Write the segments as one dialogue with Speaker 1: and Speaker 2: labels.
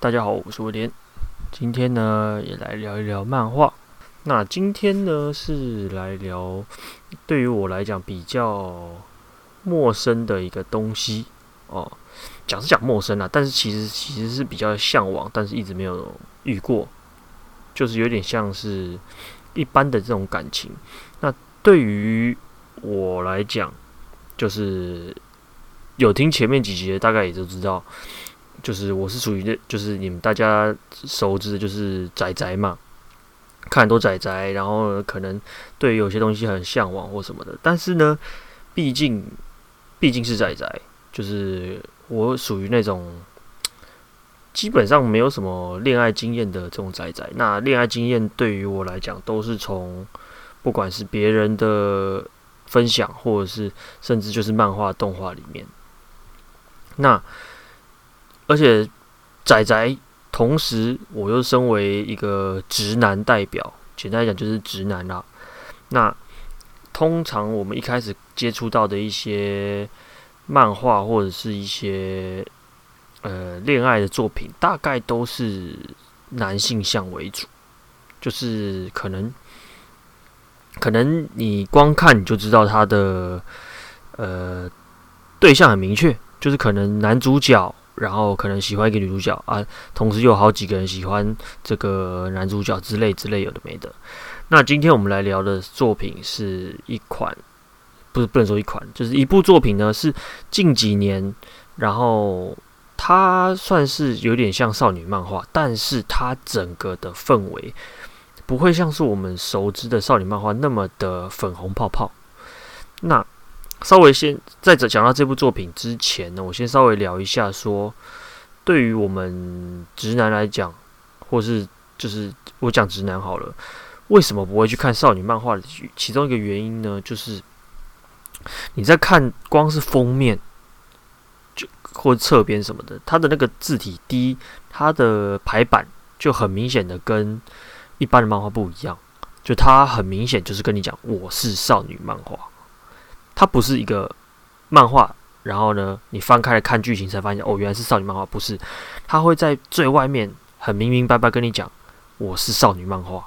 Speaker 1: 大家好，我是威廉。今天呢，也来聊一聊漫画。那今天呢，是来聊对于我来讲比较陌生的一个东西哦。讲是讲陌生啊，但是其实其实是比较向往，但是一直没有遇过，就是有点像是一般的这种感情。那对于我来讲，就是有听前面几集的，大概也都知道，就是我是属于那，就是你们大家熟知的，就是宅宅嘛，看很多宅宅，然后可能对有些东西很向往或什么的。但是呢，毕竟毕竟是宅宅，就是我属于那种基本上没有什么恋爱经验的这种宅宅。那恋爱经验对于我来讲，都是从不管是别人的。分享，或者是甚至就是漫画、动画里面。那而且仔仔，同时我又身为一个直男代表，简单来讲就是直男啦。那通常我们一开始接触到的一些漫画或者是一些呃恋爱的作品，大概都是男性向为主，就是可能。可能你光看你就知道他的呃对象很明确，就是可能男主角，然后可能喜欢一个女主角啊，同时又有好几个人喜欢这个男主角之类之类有的没的。那今天我们来聊的作品是一款，不是不能说一款，就是一部作品呢，是近几年，然后它算是有点像少女漫画，但是它整个的氛围。不会像是我们熟知的少女漫画那么的粉红泡泡。那稍微先在这讲到这部作品之前呢，我先稍微聊一下说，对于我们直男来讲，或是就是我讲直男好了，为什么不会去看少女漫画的其中一个原因呢？就是你在看光是封面，就或侧边什么的，它的那个字体低，它的排版就很明显的跟。一般的漫画不一样，就它很明显就是跟你讲，我是少女漫画，它不是一个漫画。然后呢，你翻开来看剧情才发现，哦，原来是少女漫画。不是，它会在最外面很明明白白跟你讲，我是少女漫画。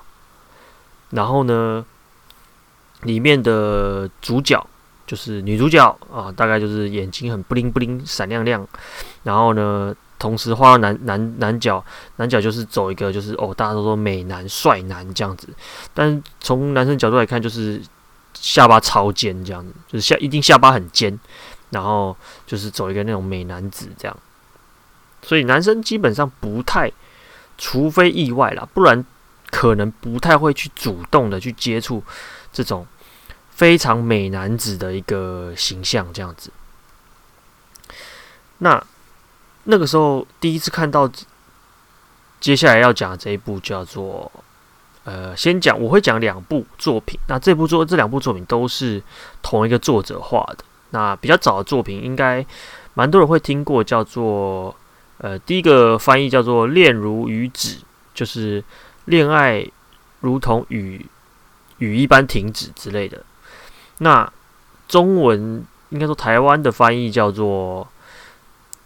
Speaker 1: 然后呢，里面的主角就是女主角啊，大概就是眼睛很布灵布灵闪亮亮。然后呢。同时画到男男男角，男角就是走一个就是哦，大家都说美男帅男这样子，但从男生角度来看，就是下巴超尖这样子，就是下一定下巴很尖，然后就是走一个那种美男子这样，所以男生基本上不太，除非意外啦，不然可能不太会去主动的去接触这种非常美男子的一个形象这样子，那。那个时候第一次看到，接下来要讲的这一部叫做，呃，先讲我会讲两部作品。那这部作这两部作品都是同一个作者画的。那比较早的作品应该蛮多人会听过，叫做呃，第一个翻译叫做“恋如雨止”，就是恋爱如同雨雨一般停止之类的。那中文应该说台湾的翻译叫做。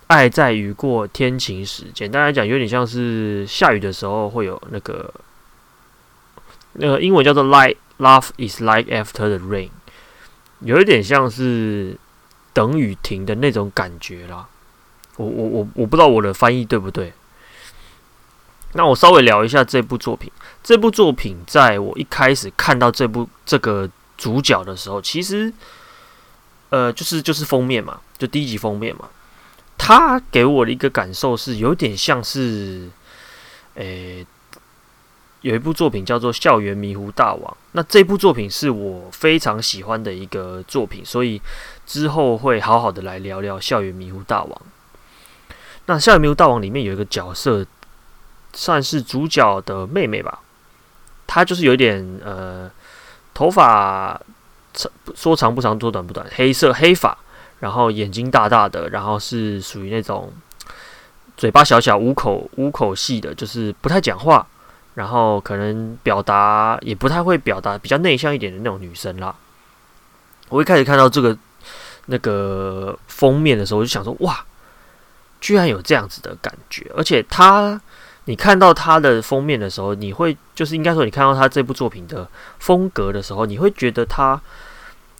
Speaker 1: 爱在雨过天晴时，简单来讲，有点像是下雨的时候会有那个，那个英文叫做 “like love is like after the rain”，有一点像是等雨停的那种感觉啦。我我我我不知道我的翻译对不对。那我稍微聊一下这部作品。这部作品在我一开始看到这部这个主角的时候，其实，呃，就是就是封面嘛，就第一集封面嘛。他给我的一个感受是有点像是，诶、有一部作品叫做《校园迷糊大王》。那这部作品是我非常喜欢的一个作品，所以之后会好好的来聊聊《校园迷糊大王》。那《校园迷糊大王》里面有一个角色，算是主角的妹妹吧。她就是有点呃，头发长说长不长，说短不短，黑色黑发。然后眼睛大大的，然后是属于那种嘴巴小小、五口五口细的，就是不太讲话，然后可能表达也不太会表达，比较内向一点的那种女生啦。我一开始看到这个那个封面的时候，我就想说，哇，居然有这样子的感觉，而且她，你看到他的封面的时候，你会就是应该说，你看到他这部作品的风格的时候，你会觉得他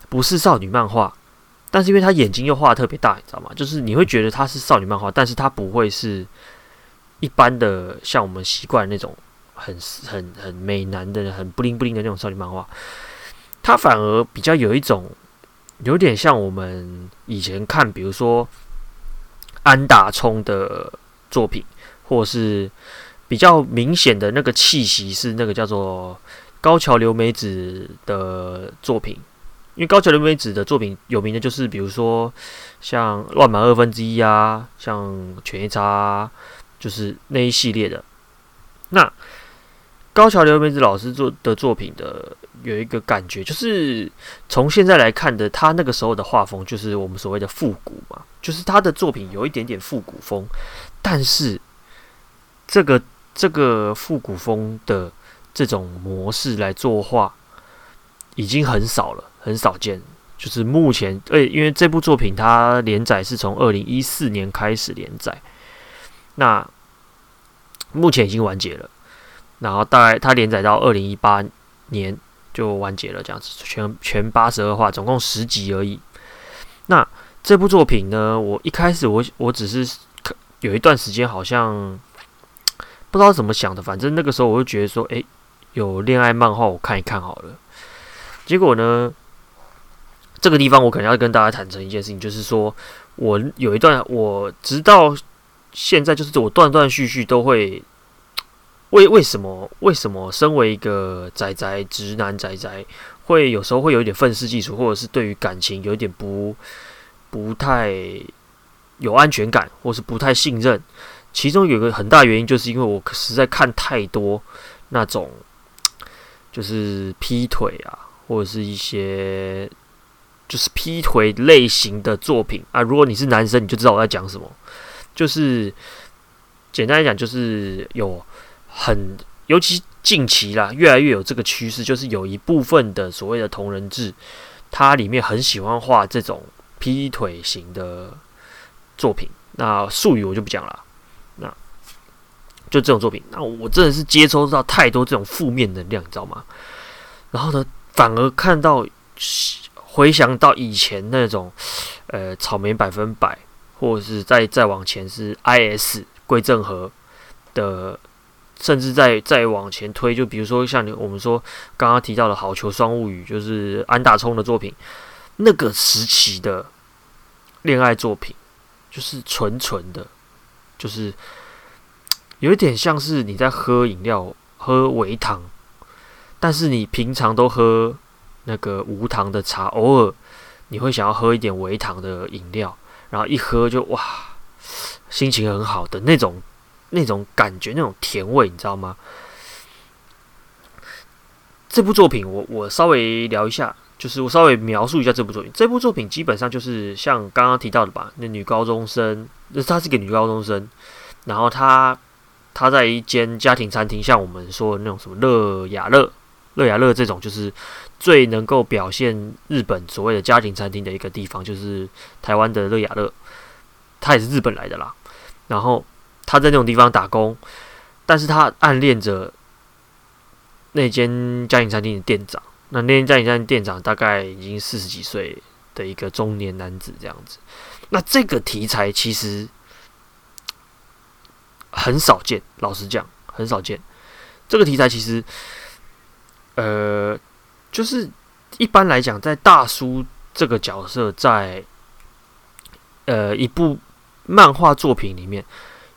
Speaker 1: 不是少女漫画，但是因为他眼睛又画特别大，你知道吗？就是你会觉得他是少女漫画，但是他不会是一般的像我们习惯那种很很很美男的、很布灵布灵的那种少女漫画，它反而比较有一种有点像我们以前看，比如说。安达充的作品，或是比较明显的那个气息，是那个叫做高桥留美子的作品。因为高桥留美子的作品有名的就是，比如说像《乱马二分之一》啊，像《犬夜叉》啊，就是那一系列的。那高桥留美子老师做的作品的有一个感觉，就是从现在来看的，他那个时候的画风，就是我们所谓的复古嘛。就是他的作品有一点点复古风，但是这个这个复古风的这种模式来作画已经很少了，很少见。就是目前，诶，因为这部作品它连载是从二零一四年开始连载，那目前已经完结了。然后大概它连载到二零一八年就完结了，这样子，全全八十二话，总共十集而已。那这部作品呢，我一开始我我只是有一段时间好像 不知道怎么想的，反正那个时候我就觉得说，诶，有恋爱漫画我看一看好了。结果呢，这个地方我可能要跟大家坦诚一件事情，就是说我有一段我直到现在就是我断断续续都会为为什么为什么身为一个宅宅直男宅宅，会有时候会有一点愤世嫉俗，或者是对于感情有一点不。不太有安全感，或是不太信任，其中有个很大原因，就是因为我实在看太多那种就是劈腿啊，或者是一些就是劈腿类型的作品啊。如果你是男生，你就知道我在讲什么。就是简单来讲，就是有很，尤其近期啦，越来越有这个趋势，就是有一部分的所谓的同人志，它里面很喜欢画这种。劈腿型的作品，那术语我就不讲了。那就这种作品，那我真的是接收到太多这种负面能量，你知道吗？然后呢，反而看到回想到以前那种呃草莓百分百，或者是再再往前是 IS 归正和的，甚至再再往前推，就比如说像你我们说刚刚提到的好球双物语，就是安大聪的作品，那个时期的。恋爱作品就是纯纯的，就是有一点像是你在喝饮料，喝维糖，但是你平常都喝那个无糖的茶，偶尔你会想要喝一点微糖的饮料，然后一喝就哇，心情很好的那种那种感觉，那种甜味，你知道吗？这部作品我我稍微聊一下。就是我稍微描述一下这部作品。这部作品基本上就是像刚刚提到的吧，那女高中生，那她是个女高中生，然后她她在一间家庭餐厅，像我们说的那种什么乐雅乐、乐雅乐这种，就是最能够表现日本所谓的家庭餐厅的一个地方，就是台湾的乐雅乐，她也是日本来的啦。然后他在那种地方打工，但是他暗恋着那间家庭餐厅的店长。那那天在你家店长大概已经四十几岁的一个中年男子这样子，那这个题材其实很少见，老实讲很少见。这个题材其实，呃，就是一般来讲，在大叔这个角色在呃一部漫画作品里面，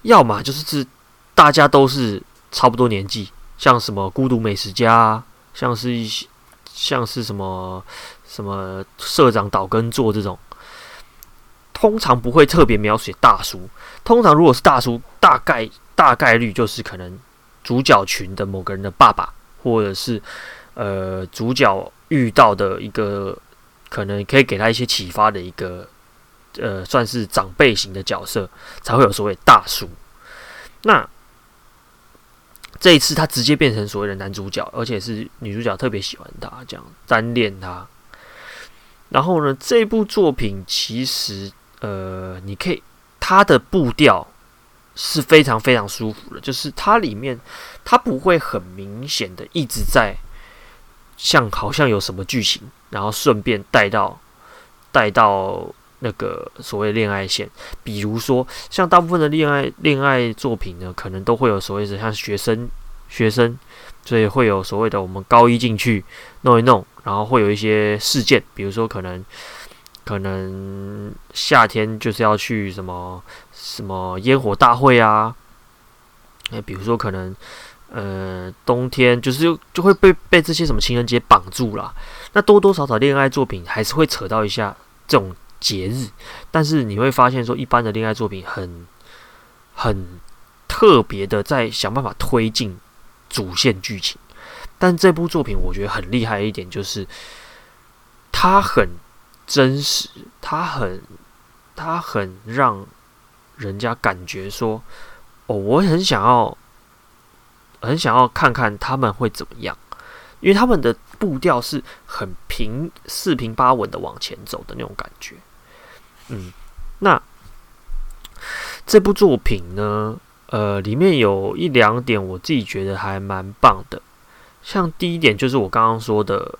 Speaker 1: 要么就是是大家都是差不多年纪，像什么《孤独美食家》，像是一些。像是什么什么社长岛根座这种，通常不会特别描写大叔。通常如果是大叔，大概大概率就是可能主角群的某个人的爸爸，或者是呃主角遇到的一个可能可以给他一些启发的一个呃算是长辈型的角色，才会有所谓大叔。那。这一次他直接变成所谓的男主角，而且是女主角特别喜欢他，这样单恋他。然后呢，这部作品其实呃，你可以，它的步调是非常非常舒服的，就是它里面它不会很明显的一直在像好像有什么剧情，然后顺便带到带到那个所谓恋爱线，比如说像大部分的恋爱恋爱作品呢，可能都会有所谓的像学生学生，所以会有所谓的我们高一进去弄一弄，然后会有一些事件，比如说可能。可能夏天就是要去什么什么烟火大会啊，那，比如说可能呃冬天就是就会被被这些什么情人节绑住了。那多多少少恋爱作品还是会扯到一下这种节日，但是你会发现说，一般的恋爱作品很很特别的在想办法推进主线剧情。但这部作品我觉得很厉害一点就是，它很。真实，他很，他很让人家感觉说，哦，我很想要，很想要看看他们会怎么样，因为他们的步调是很平、四平八稳的往前走的那种感觉。嗯，那这部作品呢，呃，里面有一两点我自己觉得还蛮棒的，像第一点就是我刚刚说的，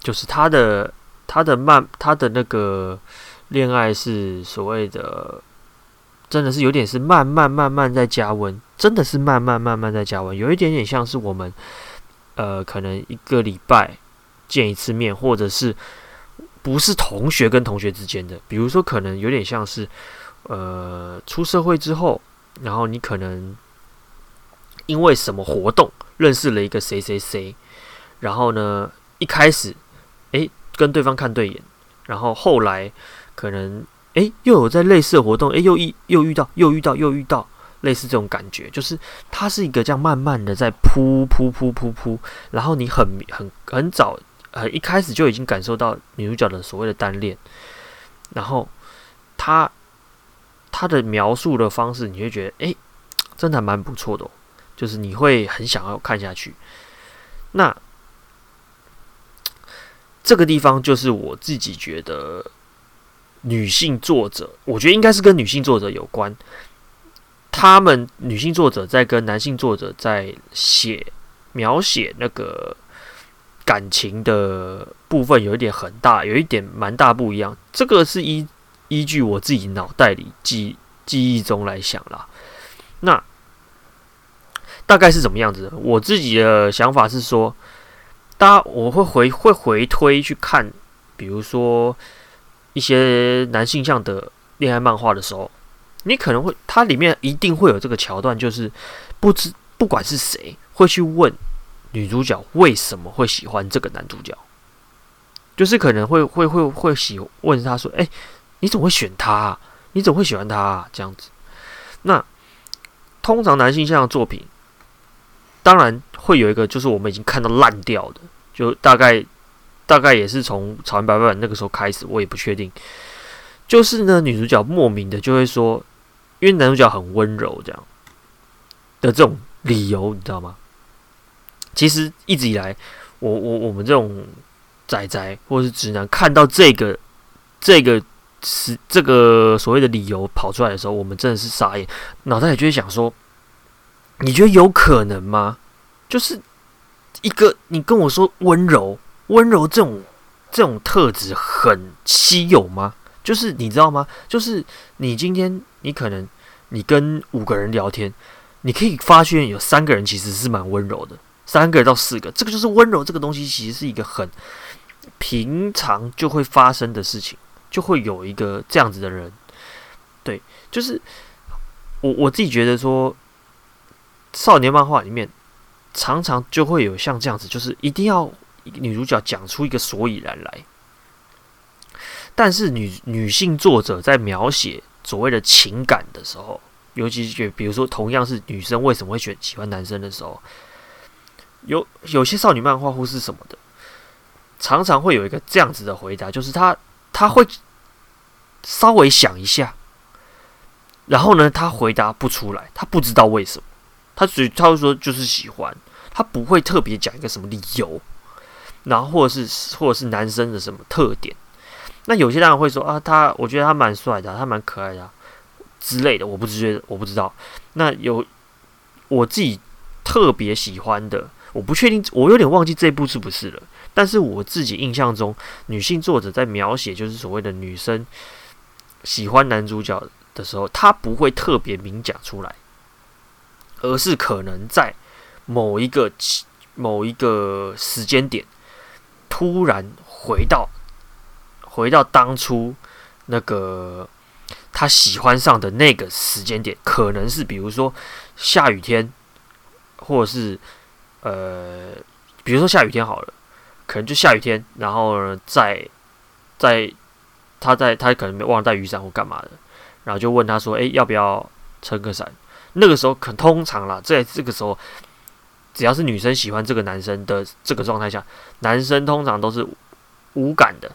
Speaker 1: 就是他的。他的慢，他的那个恋爱是所谓的，真的是有点是慢慢慢慢在加温，真的是慢慢慢慢在加温，有一点点像是我们，呃，可能一个礼拜见一次面，或者是不是同学跟同学之间的，比如说可能有点像是，呃，出社会之后，然后你可能因为什么活动认识了一个谁谁谁，然后呢，一开始，诶。跟对方看对眼，然后后来可能诶又有在类似的活动，诶又遇又遇到又遇到又遇到类似这种感觉，就是它是一个这样慢慢的在扑扑扑扑扑，然后你很很很早呃一开始就已经感受到女主角的所谓的单恋，然后她她的描述的方式，你会觉得诶真的蛮不错的哦，就是你会很想要看下去，那。这个地方就是我自己觉得，女性作者，我觉得应该是跟女性作者有关。他们女性作者在跟男性作者在写描写那个感情的部分，有一点很大，有一点蛮大不一样。这个是依依据我自己脑袋里记记忆中来想啦。那大概是怎么样子？我自己的想法是说。大家我会回会回推去看，比如说一些男性向的恋爱漫画的时候，你可能会它里面一定会有这个桥段，就是不知不管是谁会去问女主角为什么会喜欢这个男主角，就是可能会会会会喜问他说：“哎，你怎么会选他啊？你怎么会喜欢他啊？”这样子。那通常男性向的作品。当然会有一个，就是我们已经看到烂掉的，就大概大概也是从《草原白白》那个时候开始，我也不确定。就是呢，女主角莫名的就会说，因为男主角很温柔，这样的这种理由，你知道吗？其实一直以来，我我我们这种宅宅或者是直男，看到这个这个是这个所谓的理由跑出来的时候，我们真的是傻眼，脑袋里就会想说。你觉得有可能吗？就是一个你跟我说温柔，温柔这种这种特质很稀有吗？就是你知道吗？就是你今天你可能你跟五个人聊天，你可以发现有三个人其实是蛮温柔的，三个到四个，这个就是温柔这个东西其实是一个很平常就会发生的事情，就会有一个这样子的人。对，就是我我自己觉得说。少年漫画里面常常就会有像这样子，就是一定要女主角讲出一个所以然来。但是女女性作者在描写所谓的情感的时候，尤其是比如说同样是女生为什么会选喜欢男生的时候，有有些少女漫画或是什么的，常常会有一个这样子的回答，就是她她会稍微想一下，然后呢，她回答不出来，她不知道为什么。他只他会说就是喜欢，他不会特别讲一个什么理由，然后或者是或者是男生的什么特点。那有些当然会说啊，他我觉得他蛮帅的，他蛮可爱的。之类的，我不觉得，我不知道。那有我自己特别喜欢的，我不确定，我有点忘记这部是不是了。但是我自己印象中，女性作者在描写就是所谓的女生喜欢男主角的时候，她不会特别明讲出来，而是可能在某一个某一个时间点，突然回到回到当初那个她喜欢上的那个时间点，可能是比如说下雨天，或者是呃，比如说下雨天好了。可能就下雨天，然后呢，在在他在他可能没忘了带雨伞或干嘛的，然后就问他说：“诶，要不要撑个伞？”那个时候，可通常啦，在这个时候，只要是女生喜欢这个男生的这个状态下，男生通常都是无感的，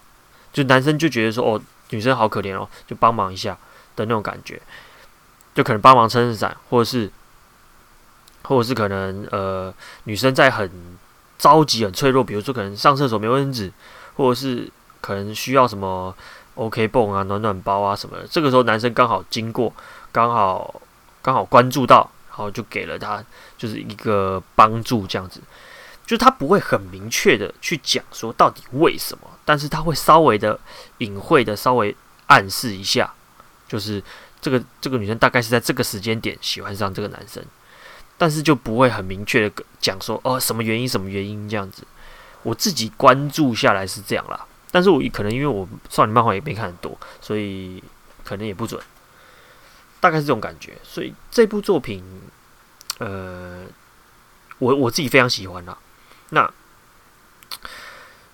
Speaker 1: 就男生就觉得说：“哦，女生好可怜哦，就帮忙一下的那种感觉，就可能帮忙撑伞，或者是或者是可能呃，女生在很。”着急很脆弱，比如说可能上厕所没卫生纸，或者是可能需要什么 OK 绷啊、暖暖包啊什么的。这个时候男生刚好经过，刚好刚好关注到，然后就给了他就是一个帮助，这样子。就是他不会很明确的去讲说到底为什么，但是他会稍微的隐晦的稍微暗示一下，就是这个这个女生大概是在这个时间点喜欢上这个男生。但是就不会很明确的讲说哦，什么原因什么原因这样子，我自己关注下来是这样啦。但是我可能因为我少女漫画也没看很多，所以可能也不准，大概是这种感觉。所以这部作品，呃，我我自己非常喜欢啦。那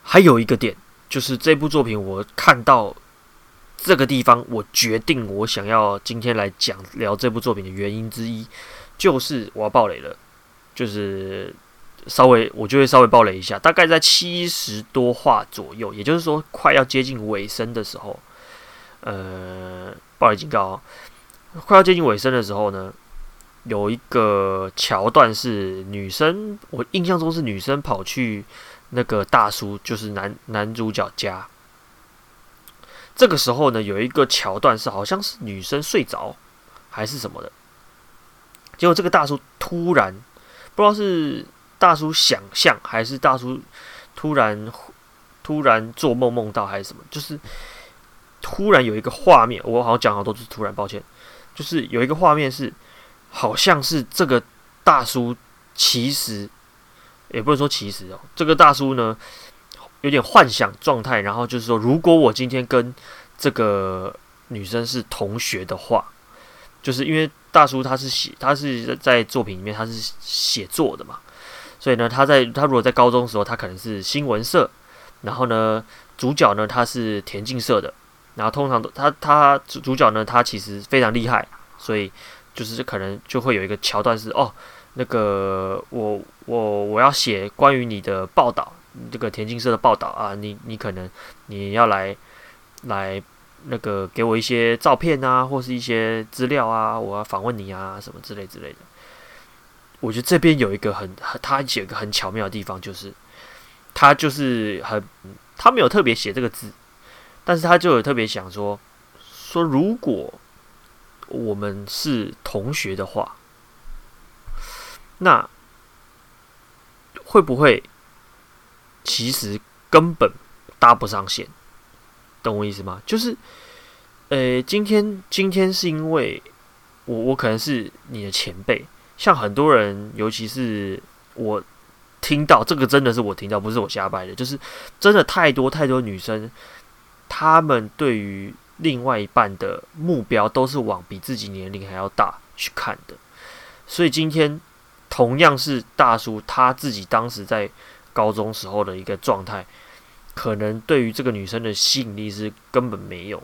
Speaker 1: 还有一个点就是这部作品，我看到这个地方，我决定我想要今天来讲聊这部作品的原因之一。就是我要爆雷了，就是稍微我就会稍微爆雷一下，大概在七十多话左右，也就是说快要接近尾声的时候，呃，爆雷警告，快要接近尾声的时候呢，有一个桥段是女生，我印象中是女生跑去那个大叔，就是男男主角家，这个时候呢，有一个桥段是好像是女生睡着还是什么的。结果这个大叔突然不知道是大叔想象还是大叔突然突然做梦梦到还是什么，就是突然有一个画面，我好像讲好多次突然，抱歉，就是有一个画面是好像是这个大叔其实也不能说其实哦，这个大叔呢有点幻想状态，然后就是说，如果我今天跟这个女生是同学的话，就是因为。大叔他是写，他是在作品里面他是写作的嘛，所以呢，他在他如果在高中的时候，他可能是新闻社，然后呢，主角呢他是田径社的，然后通常都他他主主角呢他其实非常厉害，所以就是可能就会有一个桥段是哦，那个我我我要写关于你的报道，这个田径社的报道啊，你你可能你要来来。那个给我一些照片啊，或是一些资料啊，我要访问你啊，什么之类之类的。我觉得这边有一个很，他写个很巧妙的地方，就是他就是很，他没有特别写这个字，但是他就有特别想说，说如果我们是同学的话，那会不会其实根本搭不上线？懂我意思吗？就是，呃，今天今天是因为我我可能是你的前辈，像很多人，尤其是我听到这个，真的是我听到，不是我瞎掰的，就是真的太多太多女生，她们对于另外一半的目标都是往比自己年龄还要大去看的，所以今天同样是大叔他自己当时在高中时候的一个状态。可能对于这个女生的吸引力是根本没有。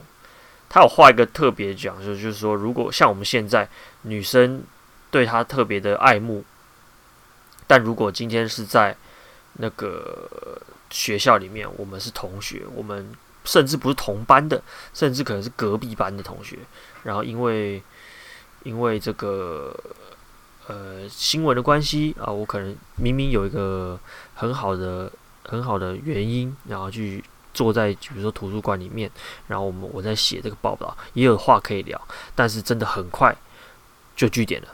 Speaker 1: 他有画一个特别讲，就就是说，如果像我们现在女生对他特别的爱慕，但如果今天是在那个学校里面，我们是同学，我们甚至不是同班的，甚至可能是隔壁班的同学，然后因为因为这个呃新闻的关系啊，我可能明明有一个很好的。很好的原因，然后去坐在比如说图书馆里面，然后我们我在写这个报道，也有话可以聊，但是真的很快就据点了，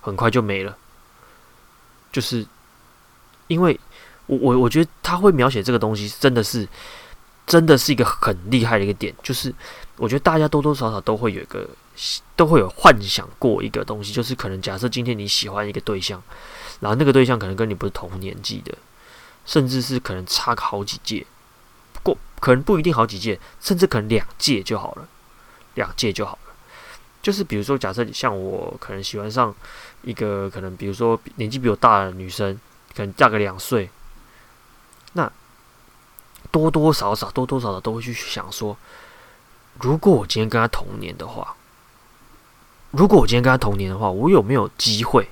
Speaker 1: 很快就没了，就是因为我我我觉得他会描写这个东西，真的是真的是一个很厉害的一个点，就是我觉得大家多多少少都会有一个都会有幻想过一个东西，就是可能假设今天你喜欢一个对象，然后那个对象可能跟你不是同年纪的。甚至是可能差个好几届，不过可能不一定好几届，甚至可能两届就好了，两届就好了。就是比如说，假设像我可能喜欢上一个可能，比如说年纪比我大的女生，可能大个两岁，那多多少少、多多少少都会去想说，如果我今天跟她同年的话，如果我今天跟她同年的话，我有没有机会？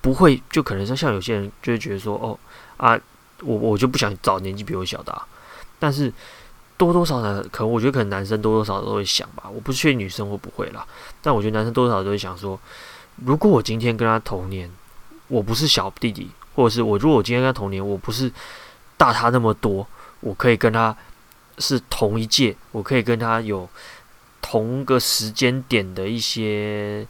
Speaker 1: 不会，就可能说像有些人就会觉得说，哦。啊，我我就不想找年纪比我小的啊，但是多多少少可能，我觉得可能男生多多少少都会想吧。我不确定女生会不会啦，但我觉得男生多多少少都会想说，如果我今天跟他同年，我不是小弟弟，或者是我如果我今天跟他同年，我不是大他那么多，我可以跟他是同一届，我可以跟他有同个时间点的一些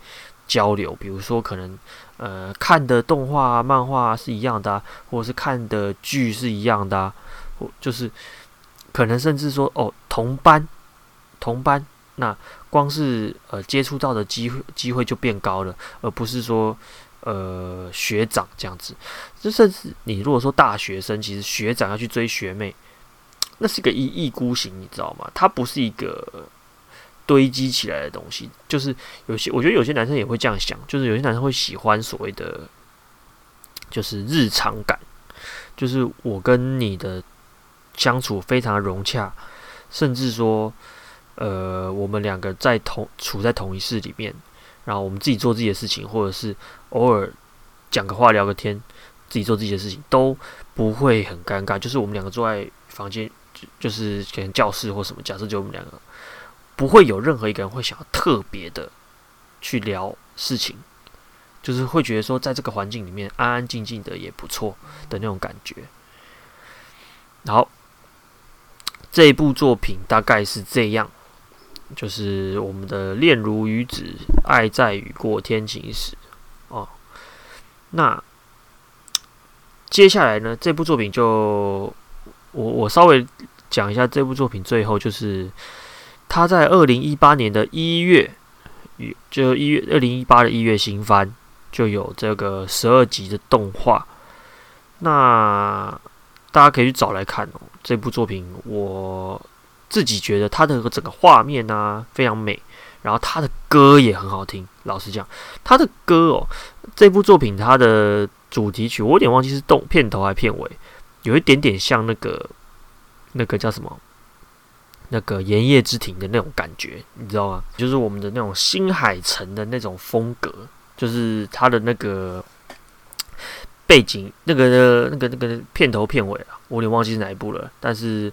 Speaker 1: 交流，比如说可能。呃，看的动画、漫画、是一样的、或者是看的剧是一样的、啊，或就是可能甚至说哦，同班，同班，那光是呃接触到的机会机会就变高了，而不是说呃学长这样子。就甚至你如果说大学生，其实学长要去追学妹，那是个一意孤行，你知道吗？他不是一个。堆积起来的东西，就是有些，我觉得有些男生也会这样想，就是有些男生会喜欢所谓的，就是日常感，就是我跟你的相处非常融洽，甚至说，呃，我们两个在同处在同一室里面，然后我们自己做自己的事情，或者是偶尔讲个话聊个天，自己做自己的事情都不会很尴尬，就是我们两个坐在房间，就就是可能教室或什么，假设就我们两个。不会有任何一个人会想要特别的去聊事情，就是会觉得说，在这个环境里面安安静静的也不错的那种感觉。好，这部作品大概是这样，就是我们的《恋如雨止》，爱在雨过天晴时。哦，那接下来呢？这部作品就我我稍微讲一下这部作品，最后就是。他在二零一八年的一月，就一月二零一八的一月新番就有这个十二集的动画，那大家可以去找来看哦。这部作品我自己觉得它的整个画面啊非常美，然后它的歌也很好听。老实讲，它的歌哦，这部作品它的主题曲我有点忘记是动片头还是片尾，有一点点像那个那个叫什么？那个《炎夜之庭》的那种感觉，你知道吗？就是我们的那种新海诚的那种风格，就是他的那个背景，那个、那个、那个片头片尾啊，我有点忘记是哪一部了。但是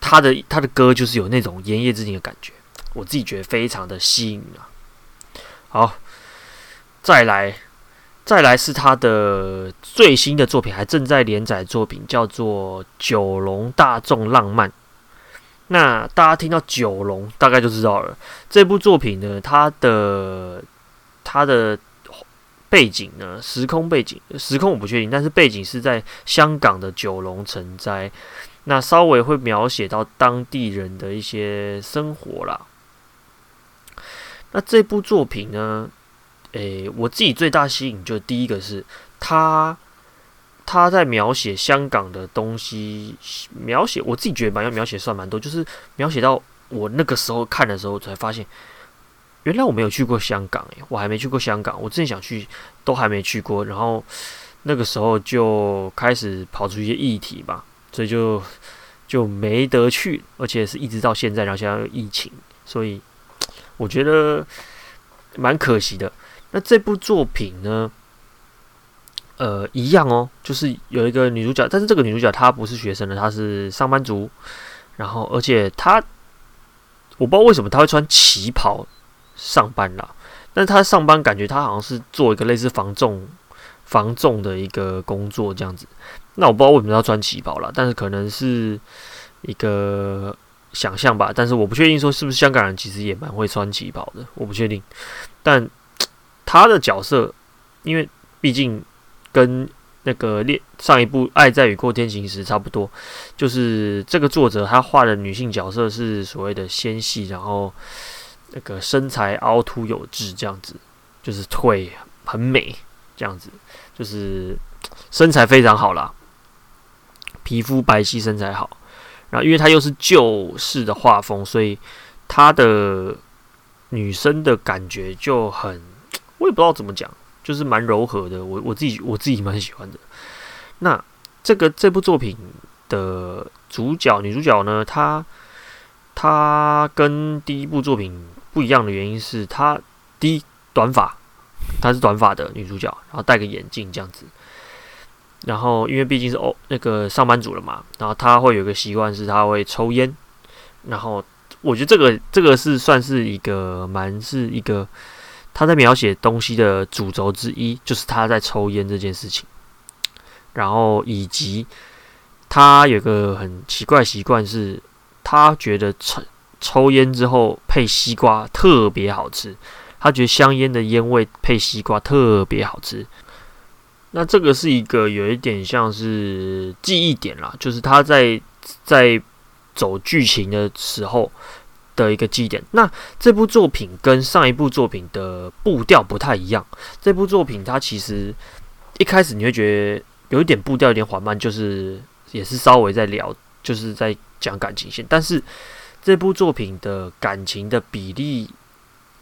Speaker 1: 他的他的歌就是有那种《炎夜之庭》的感觉，我自己觉得非常的吸引啊。好，再来，再来是他的最新的作品，还正在连载作品，叫做《九龙大众浪漫》。那大家听到九龙，大概就知道了。这部作品呢，它的它的背景呢，时空背景，时空我不确定，但是背景是在香港的九龙城寨。那稍微会描写到当地人的一些生活啦。那这部作品呢，诶、我自己最大吸引就第一个是它。他在描写香港的东西，描写我自己觉得蛮要描写算蛮多，就是描写到我那个时候看的时候才发现，原来我没有去过香港诶，我还没去过香港，我真想去，都还没去过。然后那个时候就开始跑出一些议题吧，所以就就没得去，而且是一直到现在，然后现在有疫情，所以我觉得蛮可惜的。那这部作品呢？呃，一样哦，就是有一个女主角，但是这个女主角她不是学生的，她是上班族。然后，而且她，我不知道为什么她会穿旗袍上班啦。但她上班感觉她好像是做一个类似防重防重的一个工作这样子。那我不知道为什么要穿旗袍啦，但是可能是一个想象吧。但是我不确定说是不是香港人其实也蛮会穿旗袍的，我不确定。但他的角色，因为毕竟跟那个恋上一部《爱在雨过天晴时》差不多，就是这个作者他画的女性角色是所谓的纤细，然后那个身材凹凸有致，这样子，就是腿很美，这样子，就是身材非常好啦，皮肤白皙，身材好。然后，因为他又是旧式的画风，所以他的女生的感觉就很，我也不知道怎么讲。就是蛮柔和的，我我自己我自己蛮喜欢的。那这个这部作品的主角女主角呢，她她跟第一部作品不一样的原因是，她第一短发，她是短发的女主角，然后戴个眼镜这样子。然后因为毕竟是哦那个上班族了嘛，然后她会有个习惯是她会抽烟。然后我觉得这个这个是算是一个蛮是一个。他在描写东西的主轴之一，就是他在抽烟这件事情。然后以及他有个很奇怪习惯，是他觉得抽抽烟之后配西瓜特别好吃。他觉得香烟的烟味配西瓜特别好吃。那这个是一个有一点像是记忆点啦，就是他在在走剧情的时候。的一个基点。那这部作品跟上一部作品的步调不太一样。这部作品它其实一开始你会觉得有一点步调有点缓慢，就是也是稍微在聊，就是在讲感情线。但是这部作品的感情的比例，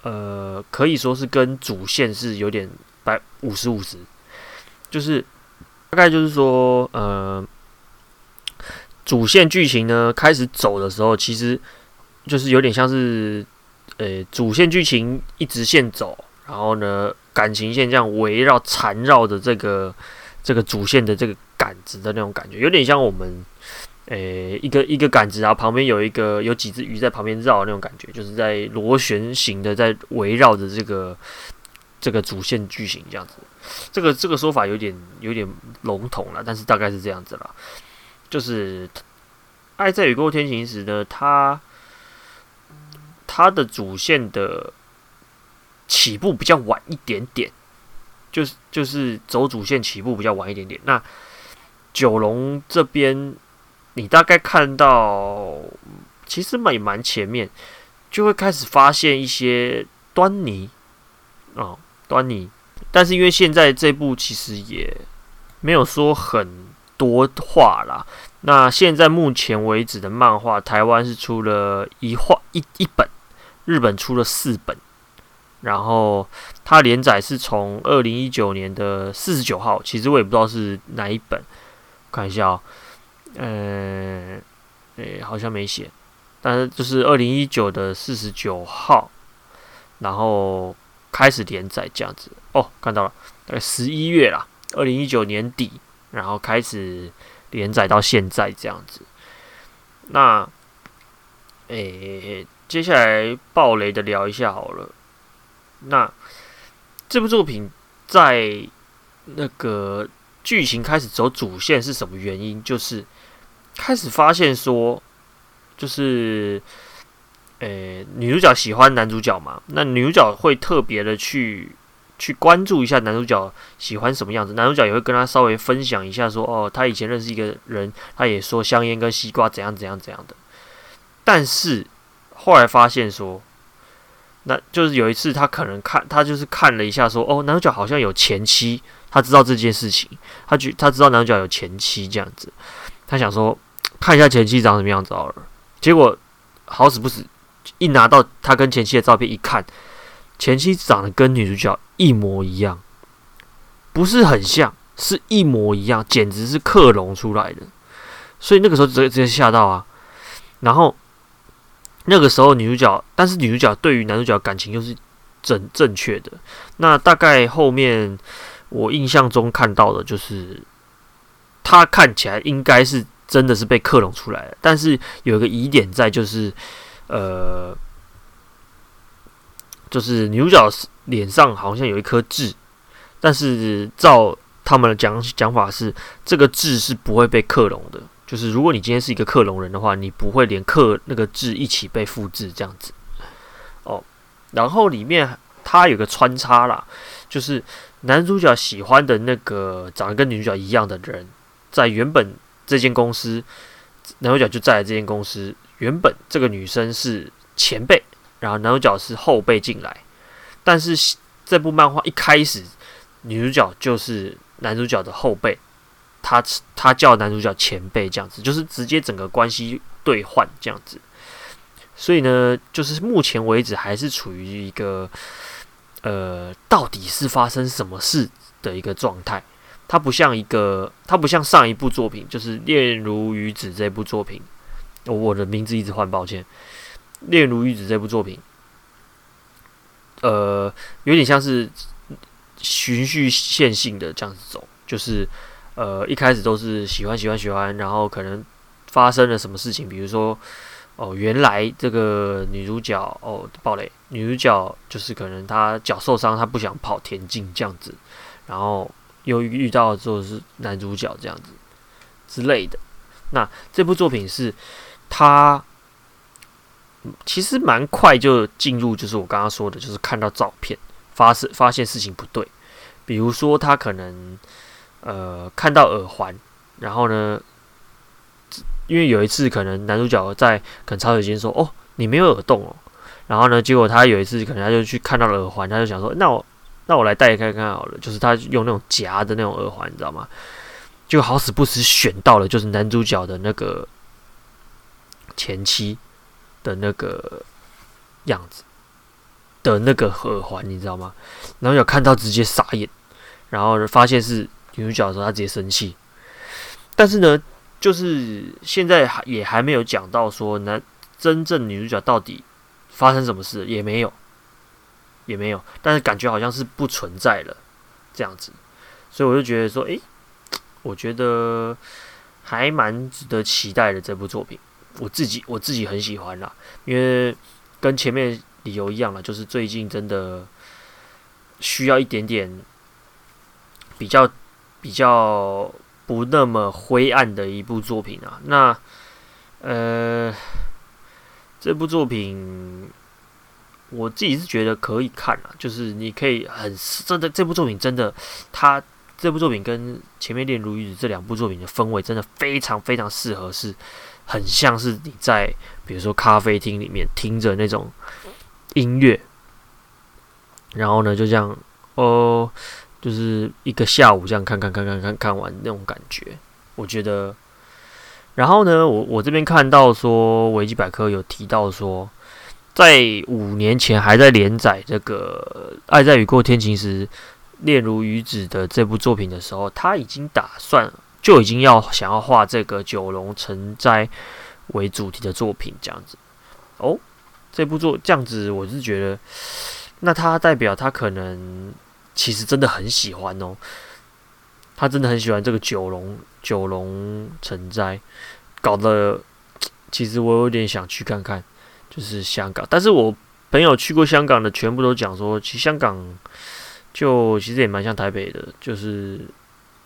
Speaker 1: 呃，可以说是跟主线是有点百五十五十，就是大概就是说，呃，主线剧情呢开始走的时候，其实。就是有点像是，呃、主线剧情一直线走，然后呢，感情线这样围绕缠绕着这个这个主线的这个杆子的那种感觉，有点像我们，呃、一个一个杆子啊，旁边有一个有几只鱼在旁边绕的那种感觉，就是在螺旋形的在围绕着这个这个主线剧情这样子。这个这个说法有点有点笼统了，但是大概是这样子啦。就是《爱在雨过天晴时》呢，它。它的主线的起步比较晚一点点，就是就是走主线起步比较晚一点点。那九龙这边，你大概看到，其实也蛮前面，就会开始发现一些端倪哦，端倪。但是因为现在这部其实也没有说很多话啦。那现在目前为止的漫画，台湾是出了一画一一本。日本出了四本，然后它连载是从二零一九年的四十九号，其实我也不知道是哪一本，看一下哦，呃，诶，好像没写，但是就是二零一九的四十九号，然后开始连载这样子哦，看到了，大概十一月啦，二零一九年底，然后开始连载到现在这样子，那，诶。接下来爆雷的聊一下好了。那这部作品在那个剧情开始走主线是什么原因？就是开始发现说，就是诶、欸，女主角喜欢男主角嘛，那女主角会特别的去去关注一下男主角喜欢什么样子，男主角也会跟她稍微分享一下说，哦，他以前认识一个人，他也说香烟跟西瓜怎样怎样怎样的，但是。后来发现说，那就是有一次他可能看他就是看了一下说，哦，男主角好像有前妻，他知道这件事情，他觉他知道男主角有前妻这样子，他想说看一下前妻长什么样子好了。结果好死不死，一拿到他跟前妻的照片一看，前妻长得跟女主角一模一样，不是很像，是一模一样，简直是克隆出来的。所以那个时候直接直接吓到啊，然后。那个时候女主角，但是女主角对于男主角感情又是正正确的。那大概后面我印象中看到的就是，他看起来应该是真的是被克隆出来的。但是有一个疑点在，就是呃，就是女主角脸上好像有一颗痣，但是照他们的讲讲法是，这个痣是不会被克隆的，就是如果你今天是一个克隆人的话，你不会连克那个字一起被复制这样子。哦，然后里面它有个穿插啦，就是男主角喜欢的那个长得跟女主角一样的人，在原本这间公司，男主角就在这间公司。原本这个女生是前辈，然后男主角是后辈进来，但是这部漫画一开始，女主角就是男主角的后辈，他他叫男主角前辈这样子，就是直接整个关系兑换这样子。所以呢，就是目前为止还是处于一个呃，到底是发生什么事的一个状态。它不像一个，它不像上一部作品，就是《恋如雨止》这部作品。我的名字一直换，抱歉。《恋如雨止》这部作品，呃，有点像是循序渐进的这样子走，就是呃，一开始都是喜欢喜欢喜欢，然后可能发生了什么事情，比如说哦，原来这个女主角哦，爆雷，女主角就是可能她脚受伤，她不想跑田径这样子，然后又遇到之后是男主角这样子之类的。那这部作品是。她其实蛮快就进入，就是我刚刚说的，就是看到照片，发现发现事情不对。比如说，他可能呃看到耳环，然后呢，因为有一次可能男主角在可能茶水间说：“哦，你没有耳洞哦。”然后呢，结果他有一次可能他就去看到了耳环，他就想说：“那我那我来戴看看好了。”就是他用那种夹的那种耳环，你知道吗？就好死不死选到了，就是男主角的那个。前妻的那个样子的那个耳环，你知道吗？然后有看到直接傻眼，然后发现是女主角的时候，他直接生气。但是呢，就是现在还也还没有讲到说，男真正女主角到底发生什么事也没有，也没有。但是感觉好像是不存在了这样子，所以我就觉得说，诶，我觉得还蛮值得期待的这部作品。我自己我自己很喜欢啦，因为跟前面理由一样啦，就是最近真的需要一点点比较比较不那么灰暗的一部作品啊。那呃，这部作品我自己是觉得可以看啊，就是你可以很真的这部作品真的，它这部作品跟前面《恋如雨止》这两部作品的氛围真的非常非常适合是。很像是你在比如说咖啡厅里面听着那种音乐，然后呢就这样哦，就是一个下午这样看看看看看看完那种感觉，我觉得。然后呢，我我这边看到说维基百科有提到说，在五年前还在连载这个《爱在雨过天晴时》《恋如雨止》的这部作品的时候，他已经打算。就已经要想要画这个九龙城寨为主题的作品，这样子哦。这部作这样子，我是觉得，那他代表他可能其实真的很喜欢哦。他真的很喜欢这个九龙九龙城寨，搞得 其实我有点想去看看，就是香港。但是我朋友去过香港的，全部都讲说，其实香港就其实也蛮像台北的，就是。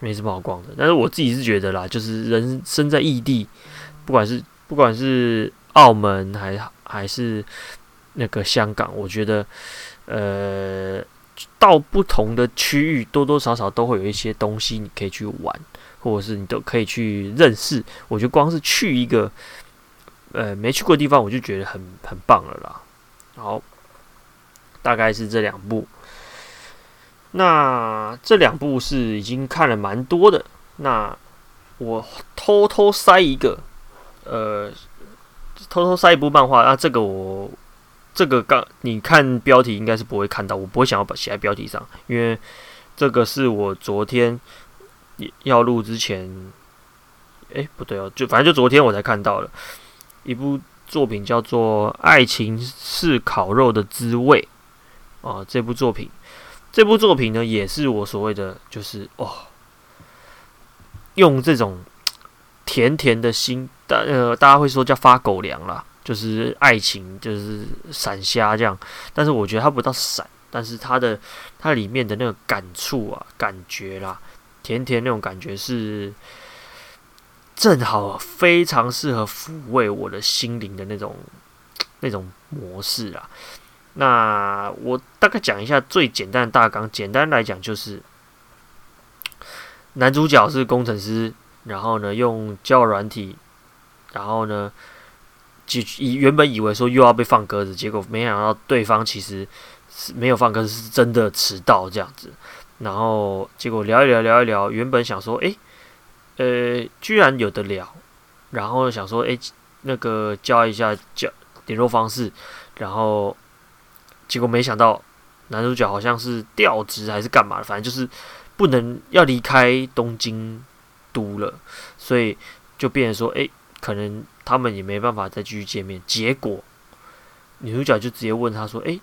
Speaker 1: 没什么好逛的，但是我自己是觉得啦，就是人生在异地，不管是不管是澳门还还是那个香港，我觉得，呃，到不同的区域，多多少少都会有一些东西你可以去玩，或者是你都可以去认识。我觉得光是去一个呃没去过的地方，我就觉得很很棒了啦。好，大概是这两部。那这两部是已经看了蛮多的，那我偷偷塞一个，呃，偷偷塞一部漫画。那这个我这个刚你看标题应该是不会看到，我不会想要把写在标题上，因为这个是我昨天要录之前，哎，不对哦，就反正就昨天我才看到了一部作品，叫做《爱情是烤肉的滋味》啊，这部作品。这部作品呢，也是我所谓的，就是哦，用这种甜甜的心，大呃，大家会说叫发狗粮啦，就是爱情，就是闪瞎这样。但是我觉得它不到闪，但是它的它里面的那个感触啊，感觉啦，甜甜那种感觉是正好非常适合抚慰我的心灵的那种那种模式啊。那我大概讲一下最简单的大纲，简单来讲就是男主角是工程师，然后呢用交友软体，然后呢就以原本以为说又要被放鸽子，结果没想到对方其实是没有放鸽子，是真的迟到这样子。然后结果聊一聊聊一聊，原本想说诶，呃，居然有得聊，然后想说诶，那个交一下交联络方式，然后。结果没想到，男主角好像是调职还是干嘛的，反正就是不能要离开东京都了，所以就变成说，哎、欸，可能他们也没办法再继续见面。结果女主角就直接问他说，哎、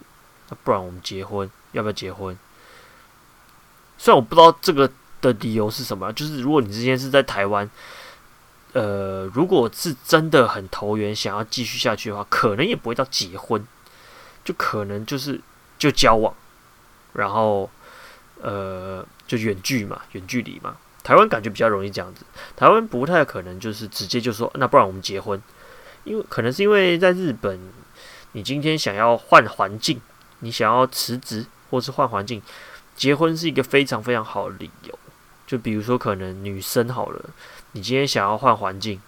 Speaker 1: 那不然我们结婚，要不要结婚？虽然我不知道这个的理由是什么，就是如果你之前是在台湾，呃，如果是真的很投缘，想要继续下去的话，可能也不会到结婚。就可能就是就交往，然后呃就远距嘛，远距离嘛。台湾感觉比较容易这样子，台湾不太可能就是直接就说那不然我们结婚，因为可能是因为在日本，你今天想要换环境，你想要辞职或是换环境，结婚是一个非常非常好的理由。就比如说可能女生好了，你今天想要换环境，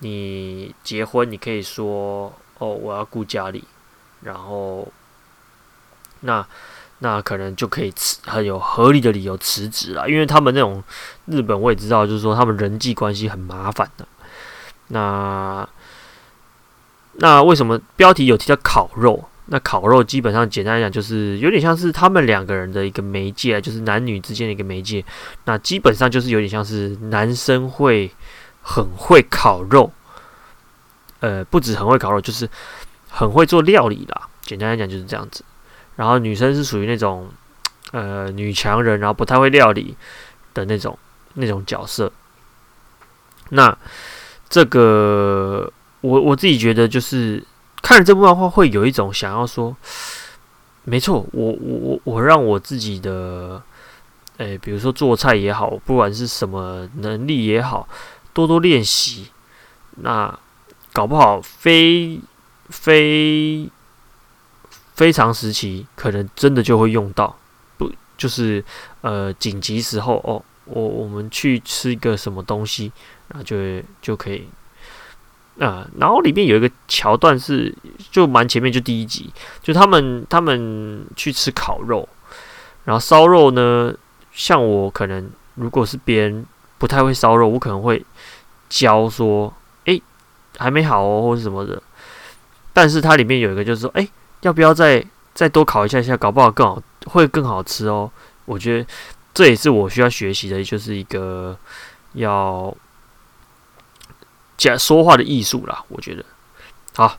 Speaker 1: 你结婚你可以说哦我要顾家里。然后，那那可能就可以辞，很有合理的理由辞职了，因为他们那种日本我也知道，就是说他们人际关系很麻烦的。那那为什么标题有提到烤肉？那烤肉基本上简单来讲，就是有点像是他们两个人的一个媒介，就是男女之间的一个媒介。那基本上就是有点像是男生会很会烤肉，呃，不止很会烤肉，就是。很会做料理啦，简单来讲就是这样子。然后女生是属于那种，呃，女强人，然后不太会料理的那种那种角色。那这个我我自己觉得就是看了这部漫画会有一种想要说，没错，我我我我让我自己的，诶，比如说做菜也好，不管是什么能力也好，多多练习。那搞不好非。非非常时期，可能真的就会用到，不就是呃紧急时候哦，我我们去吃一个什么东西，然后就就可以啊、然后里面有一个桥段是就蛮前面，就第一集，就他们他们去吃烤肉，然后烧肉呢，像我可能如果是别人不太会烧肉，我可能会教说，诶，还没好哦，或者什么的。但是它里面有一个，就是说，哎，要不要再再多烤一下下，搞不好更好，会更好吃哦。我觉得这也是我需要学习的，就是一个要讲说话的艺术啦。我觉得，好，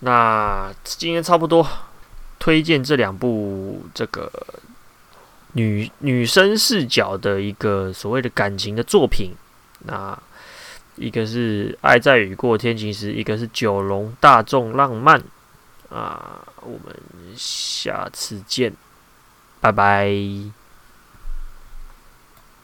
Speaker 1: 那今天差不多推荐这两部这个女女生视角的一个所谓的感情的作品，那。一个是《爱在雨过天晴时》，一个是《九龙大众浪漫》啊，我们下次见，拜拜。